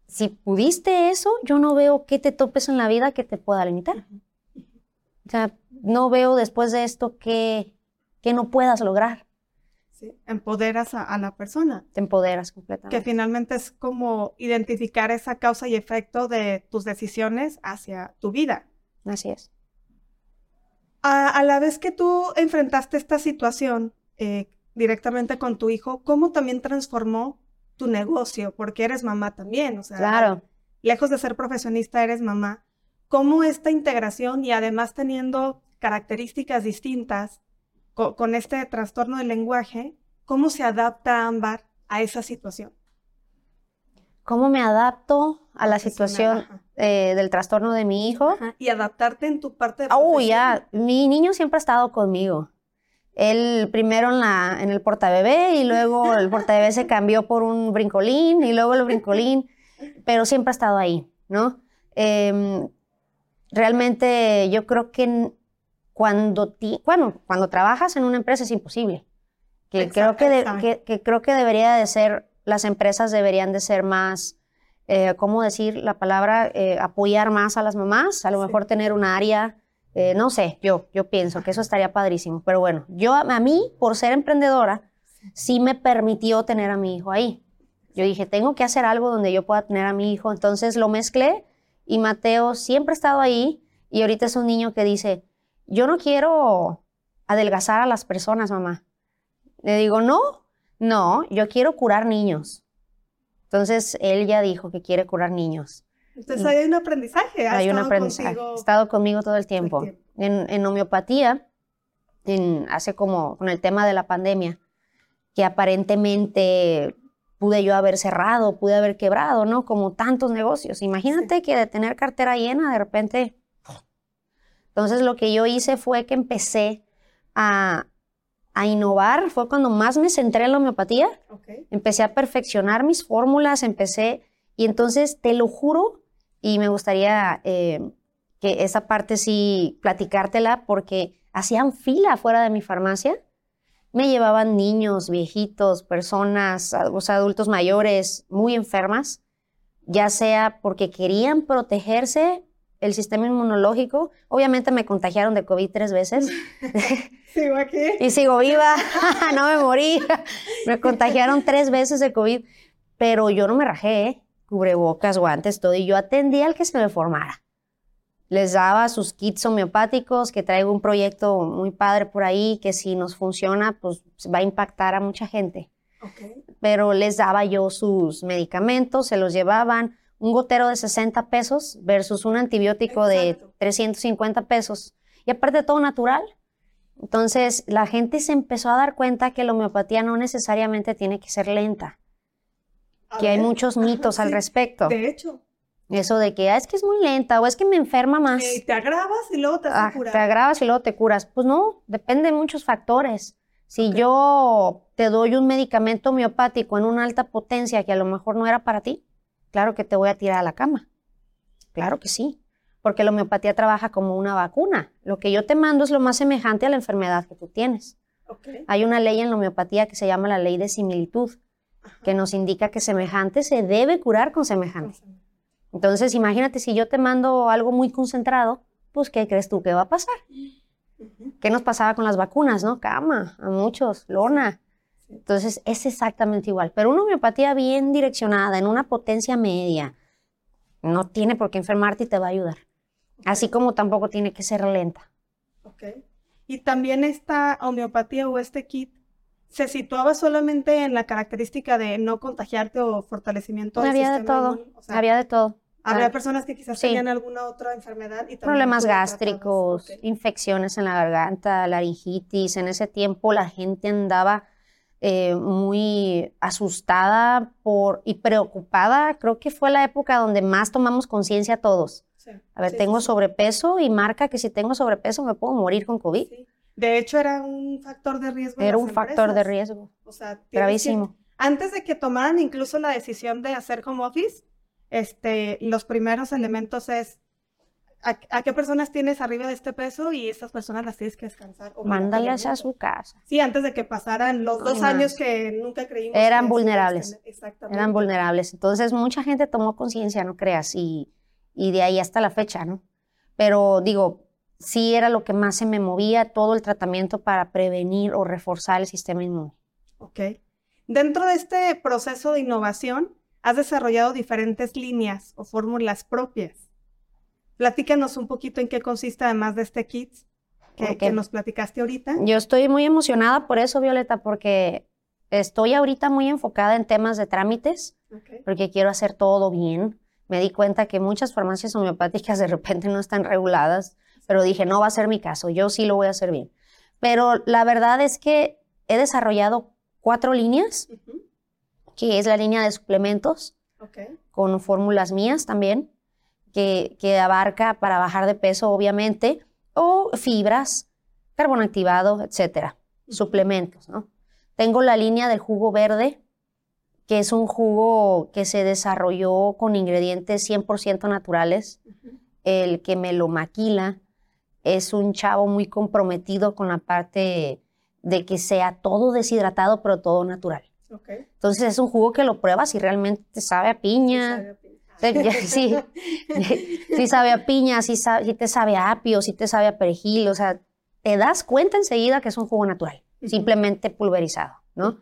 si pudiste eso, yo no veo qué te topes en la vida que te pueda limitar. O sea, no veo después de esto que, que no puedas lograr. Sí, empoderas a, a, la persona. Te empoderas completamente. Que finalmente es como identificar esa causa y efecto de tus decisiones hacia tu vida. Así es. A, a la vez que tú enfrentaste esta situación eh, directamente con tu hijo, ¿cómo también transformó tu negocio? Porque eres mamá también, o sea, claro. lejos de ser profesionista, eres mamá. ¿Cómo esta integración y además teniendo características distintas con, con este trastorno del lenguaje, cómo se adapta Ámbar a esa situación? ¿Cómo me adapto a la situación eh, del trastorno de mi hijo? Ajá. Y adaptarte en tu parte de Oh, ya. Mi niño siempre ha estado conmigo. Él primero en, la, en el portabebé y luego el portabebé se cambió por un brincolín y luego el brincolín, pero siempre ha estado ahí, ¿no? Eh, realmente yo creo que cuando, ti, bueno, cuando trabajas en una empresa es imposible. Que Exacto, creo que, de, que, que creo que debería de ser, las empresas deberían de ser más, eh, ¿cómo decir la palabra? Eh, apoyar más a las mamás, a lo Sí. mejor tener un área, eh, no sé, yo, yo pienso que eso estaría padrísimo. Pero bueno, yo a mí, por ser emprendedora, sí me permitió tener a mi hijo ahí. Yo dije, tengo que hacer algo donde yo pueda tener a mi hijo. Entonces lo mezclé y Mateo siempre ha estado ahí y ahorita es un niño que dice, yo no quiero adelgazar a las personas, mamá. Le digo, no, no, yo quiero curar niños. Entonces él ya dijo que quiere curar niños. Entonces hay un aprendizaje. ha Hay un aprendizaje. contigo Ha estado conmigo todo el tiempo. tiempo. En, en homeopatía, en, hace como con el tema de la pandemia, que aparentemente pude yo haber cerrado, pude haber quebrado, ¿no? Como tantos negocios. Imagínate que de tener cartera llena, de repente... Entonces lo que yo hice fue que empecé a, a innovar, fue cuando más me centré en la homeopatía. Empecé a perfeccionar mis fórmulas, empecé, y entonces te lo juro, y me gustaría eh, que esa parte sí platicártela, porque hacían fila fuera de mi farmacia, me llevaban niños, viejitos, personas, o sea, adultos mayores, muy enfermas, ya sea porque querían protegerse el sistema inmunológico, obviamente me contagiaron de COVID tres veces, Sigo aquí. y sigo viva, no me morí. Me contagiaron tres veces de COVID, pero yo no me rajé, ¿eh? cubrebocas, guantes, todo, y yo atendía al que se me formara. Les daba sus kits homeopáticos, que traigo un proyecto muy padre por ahí, que si nos funciona, pues va a impactar a mucha gente. Ok. Pero les daba yo sus medicamentos, se los llevaban, un gotero de 60 pesos versus un antibiótico Exacto. de 350 pesos. Y aparte todo natural. Entonces, la gente se empezó a dar cuenta que la homeopatía no necesariamente tiene que ser lenta, A que hay muchos mitos al sí. respecto. De hecho, Eso de que "Ah, es que es muy lenta o es que me enferma más. eh, te agravas y luego te Ah, curar. te agravas y luego te curas. Pues no, depende de muchos factores. Si yo te doy un medicamento homeopático en una alta potencia que a lo mejor no era para ti, claro que te voy a tirar a la cama. Claro que sí, porque la homeopatía trabaja como una vacuna. Lo que yo te mando es lo más semejante a la enfermedad que tú tienes. Hay una ley en la homeopatía que se llama la ley de similitud, que nos indica que semejante se debe curar con semejante. Entonces, imagínate si yo te mando algo muy concentrado, pues, ¿qué crees tú que va a pasar? Ujú. ¿Qué nos pasaba con las vacunas, no? Cama, a muchos, lona. Entonces, es exactamente igual. Pero una homeopatía bien direccionada, en una potencia media, no tiene por qué enfermarte y te va a ayudar. Así como tampoco tiene que ser lenta. Ok. Y también esta homeopatía o este kit se situaba solamente en la característica de no contagiarte o fortalecimiento del Había de todo. O sea, había de todo. había Ah, personas que quizás sí. tenían alguna otra enfermedad y también Problemas gástricos, Ok. infecciones en la garganta, laringitis. En ese tiempo la gente andaba eh, muy asustada por, y preocupada. Creo que fue la época donde más tomamos conciencia todos. Sí. A ver, Sí, tengo sí, sobrepeso y marca que si tengo sobrepeso me puedo morir con COVID. De hecho, era un factor de riesgo. Era un factor de riesgo. O sea, tienes que- Gravísimo. antes de que tomaran incluso la decisión de hacer home office, este, los primeros elementos es a, a qué personas tienes arriba de este peso y estas personas las tienes que descansar. Mándalas a su casa. Sí, antes de que pasaran los dos años que nunca creímos. Eran que vulnerables. Exactamente. Eran vulnerables. Entonces, mucha gente tomó conciencia, no creas, y, y de ahí hasta la fecha, ¿no? Pero digo, sí era lo que más se me movía, todo el tratamiento para prevenir o reforzar el sistema inmune. Ok. Dentro de este proceso de innovación, has desarrollado diferentes líneas o fórmulas propias. Platícanos un poquito en qué consiste además de este kit que, nos platicaste ahorita. Yo estoy muy emocionada por eso, Violeta, porque estoy ahorita muy enfocada en temas de trámites, porque quiero hacer todo bien. Me di cuenta que muchas farmacias homeopáticas de repente no están reguladas, pero dije, no va a ser mi caso, yo sí lo voy a hacer bien. Pero la verdad es que he desarrollado cuatro líneas, que es la línea de suplementos, con fórmulas mías también, que, que abarca para bajar de peso, obviamente, o fibras, carbono activado, etcétera, suplementos, ¿no? Tengo la línea del jugo verde, que es un jugo que se desarrolló con ingredientes 100% naturales. El que me lo maquila es un chavo muy comprometido con la parte de que sea todo deshidratado, pero todo natural. Entonces es un jugo que lo pruebas y realmente te sabe a piña. Sabe a ya- Sí, sí sabe a piña, sí, sabe- sí te sabe a apio, sí te sabe a perejil, o sea, te das cuenta enseguida que es un jugo natural, simplemente pulverizado, ¿no?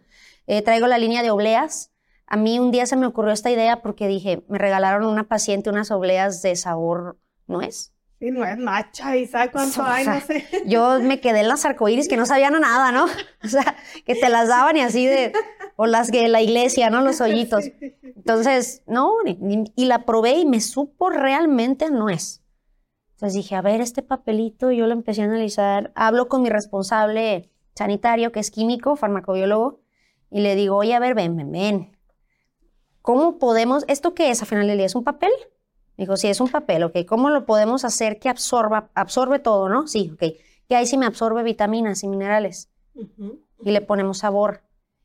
Eh, traigo la línea de obleas. A mí un día se me ocurrió esta idea porque dije, me regalaron a una paciente unas obleas de sabor nuez. Sí, no es macha y sabe cuánto O hay, no sé. Yo me quedé en las arcoíris que no sabían a nada, ¿no? O sea, que te las daban y así de, o las que la iglesia, ¿no? Los hoyitos. Entonces, no, ni- y la probé y me supo realmente a nuez. Entonces dije, a ver, este papelito, yo lo empecé a analizar. Hablo con mi responsable sanitario, que es químico, farmacobiólogo, y le digo, oye, a ver, ven, ven, ven. ¿Cómo podemos, esto qué es a final del día? ¿Es un papel? Me dijo, sí, es un papel, ok. ¿Cómo lo podemos hacer que absorba, absorbe todo, no? Sí, ok. ¿Qué hay si me absorbe vitaminas y minerales? Y le ponemos sabor.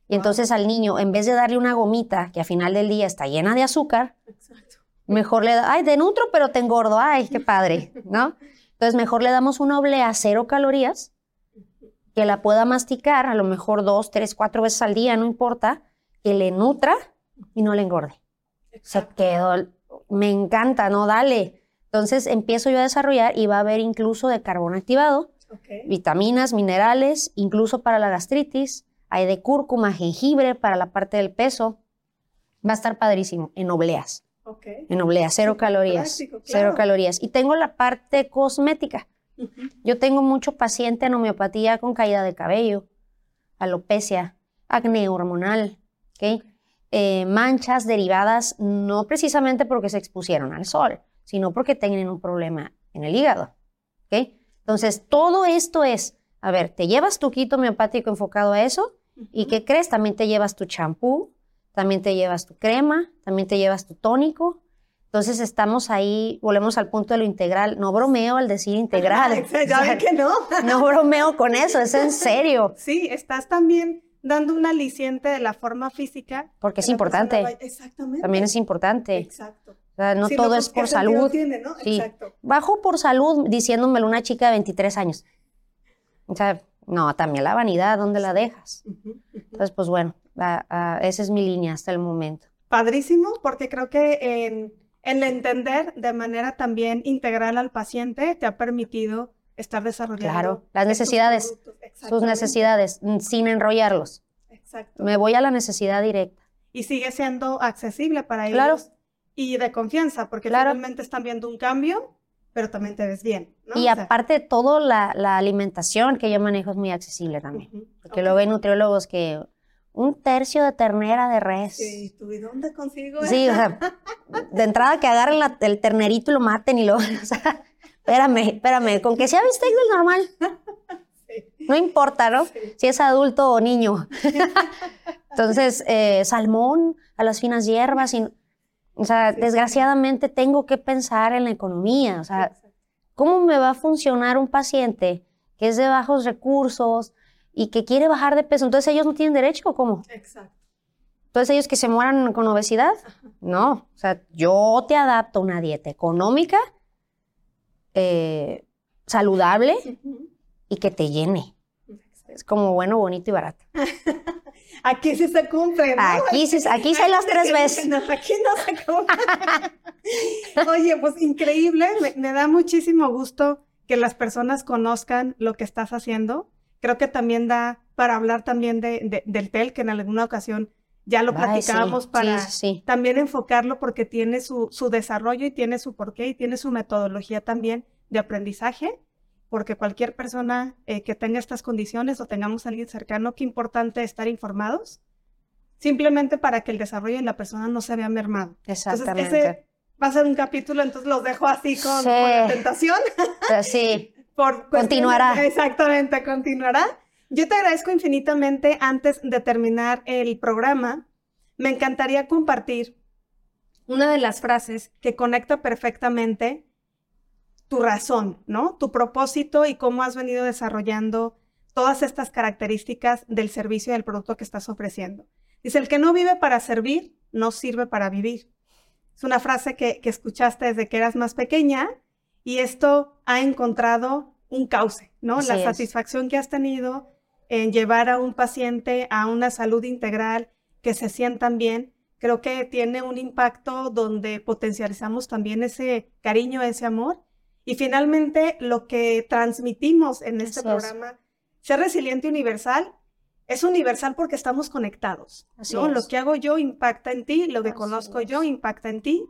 Y entonces al niño, en vez de darle una gomita que a final del día está llena de azúcar, Exacto. mejor le da, ay, de nutro, pero te engordo, ay, qué padre, ¿no? Entonces mejor le damos una oblea a cero calorías, que la pueda masticar a lo mejor dos, tres, cuatro veces al día, no importa, que le nutra y no le engorde. Se quedó, me encanta, ¿no? Dale. Entonces empiezo yo a desarrollar y va a haber incluso de carbono activado, Ok. vitaminas, minerales, incluso para la gastritis. Hay de cúrcuma, jengibre para la parte del peso. Va a estar padrísimo en obleas. En obleas, cero calorías. práctico, Cero calorías. Y tengo la parte cosmética. Yo tengo mucho paciente en homeopatía con caída de cabello, alopecia, acné hormonal, ¿ok? Eh, manchas derivadas no precisamente porque se expusieron al sol, sino porque tienen un problema en el hígado, ¿ok? Entonces, todo esto es, a ver, te llevas tu kit homeopático enfocado a eso, ¿y qué crees? También te llevas tu champú, también te llevas tu crema, también te llevas tu tónico. Entonces estamos ahí, volvemos al punto de lo integral. No bromeo al decir integral. Ya ven que no. No bromeo con eso, es en serio. Sí, estás también dando un aliciente de la forma física. Porque es importante. vaya- Exactamente. También es importante. Exacto. O sea, no todo es ¿qué por salud. tiene, no? Sí. Exacto. Bajo por salud, diciéndomelo una chica de 23 años. O sea, no, también la vanidad, ¿dónde la dejas? Entonces, pues bueno, esa es mi línea hasta el momento. Padrísimo, porque creo que en, en entender de manera también integral al paciente te ha permitido estar desarrollando Claro, las necesidades, productos. Sus necesidades, mm, sin enrollarlos. Exacto. Me voy a la necesidad directa. Y sigue siendo accesible para Claro. ellos y de confianza, porque Claro. finalmente están viendo un cambio, pero también te ves bien, ¿no? Y O sea, aparte de todo, la, la alimentación que yo manejo es muy accesible también. ujú, Porque ok. luego hay nutriólogos que un tercio de ternera de res. Sí, ¿tú y dónde consigo Sí, o eso? sea, de entrada que agarren la- el ternerito y lo maten y lo... O sea, espérame, espérame, con que sea bistec del normal, no importa, ¿no? sí. Si es adulto o niño. Entonces, eh, salmón a las finas hierbas. Y, o sea, Sí, desgraciadamente tengo que pensar en la economía. O sea. ¿cómo me va a funcionar un paciente que es de bajos recursos y que quiere bajar de peso? Entonces, ¿ellos no tienen derecho o cómo? Exacto. Entonces, ¿ellos que se mueran con obesidad? No. O sea, yo te adapto una dieta económica eh, saludable y que te llene. Es como bueno, bonito y barato. Aquí sí se cumple. ¿no? Aquí, sí, aquí se las tres veces. No, aquí no se cumple. Oye, pues increíble. Me, me, da muchísimo gusto que las personas conozcan lo que estás haciendo. Creo que también da para hablar también de, de, del TEL, que en alguna ocasión ya lo platicábamos sí, para sí, sí. también enfocarlo porque tiene su, su desarrollo y tiene su porqué y tiene su metodología también de aprendizaje porque cualquier persona eh, que tenga estas condiciones o tengamos a alguien cercano, qué importante estar informados, simplemente para que el desarrollo de la persona no se vea mermado. Exactamente. Entonces, ese va a ser un capítulo, entonces los dejo así con, sí. con la tentación. sí. Por continuará. Exactamente, continuará. Yo te agradezco infinitamente antes de terminar el programa. Me encantaría compartir una de las frases que conecta perfectamente tu razón, ¿no? Tu propósito y cómo has venido desarrollando todas estas características del servicio y del producto que estás ofreciendo. Dice, el que no vive para servir, no sirve para vivir. Es una frase que, que escuchaste desde que eras más pequeña y esto ha encontrado un cauce, ¿no? Así La es. satisfacción que has tenido en llevar a un paciente a una salud integral, que se sientan bien, creo que tiene un impacto donde potencializamos también ese cariño, ese amor y finalmente, lo que transmitimos en este programa, ser resiliente universal, es universal porque estamos conectados. Así ¿no? es. Lo que hago yo impacta en ti, lo que Así conozco es. yo impacta en ti.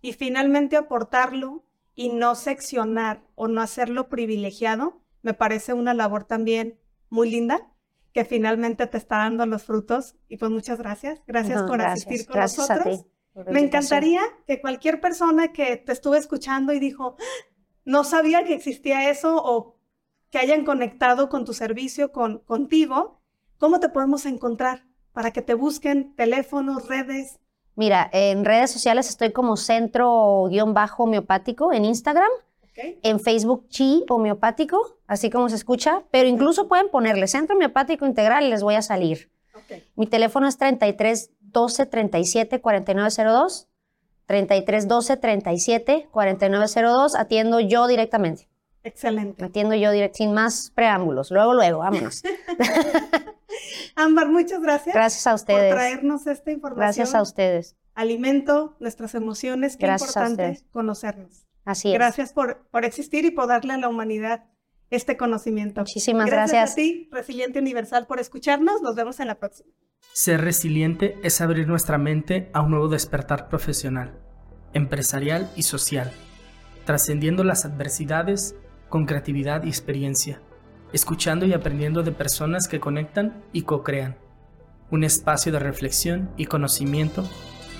Y finalmente aportarlo y no seccionar o no hacerlo privilegiado, me parece una labor también muy linda que finalmente te está dando los frutos. Y pues muchas gracias. Gracias No, por gracias. asistir con Gracias a nosotros. ti Me encantaría que cualquier persona que te estuve escuchando y dijo, no sabía que existía eso o que hayan conectado con tu servicio, con, contigo, ¿cómo te podemos encontrar? Para que te busquen teléfonos, redes. Mira, en redes sociales estoy como centro-bajo homeopático en Instagram, ¿ok? en Facebook Chi homeopático, así como se escucha, pero incluso pueden ponerle centro homeopático integral y les voy a salir. Ok. Mi teléfono es 33 12 37 4902. 33 12 37 4902. Atiendo yo directamente. Excelente. Atiendo yo direct, sin más preámbulos. Luego, luego, vámonos. Ámbar, muchas gracias, Gracias a por ustedes. traernos esta información. Gracias a ustedes. Alimento nuestras emociones, qué Gracias a importante ustedes. conocernos. Así es. Gracias por, por existir y por darle a la humanidad este conocimiento. Muchísimas gracias. gracias. a ti, Resiliente Universal, por escucharnos. Nos vemos en la próxima. Ser resiliente es abrir nuestra mente a un nuevo despertar profesional, empresarial y social, trascendiendo las adversidades con creatividad y experiencia, escuchando y aprendiendo de personas que conectan y co-crean. Un espacio de reflexión y conocimiento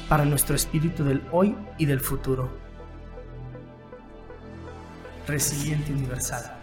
para nuestro espíritu del hoy y del futuro. Resiliente Universal.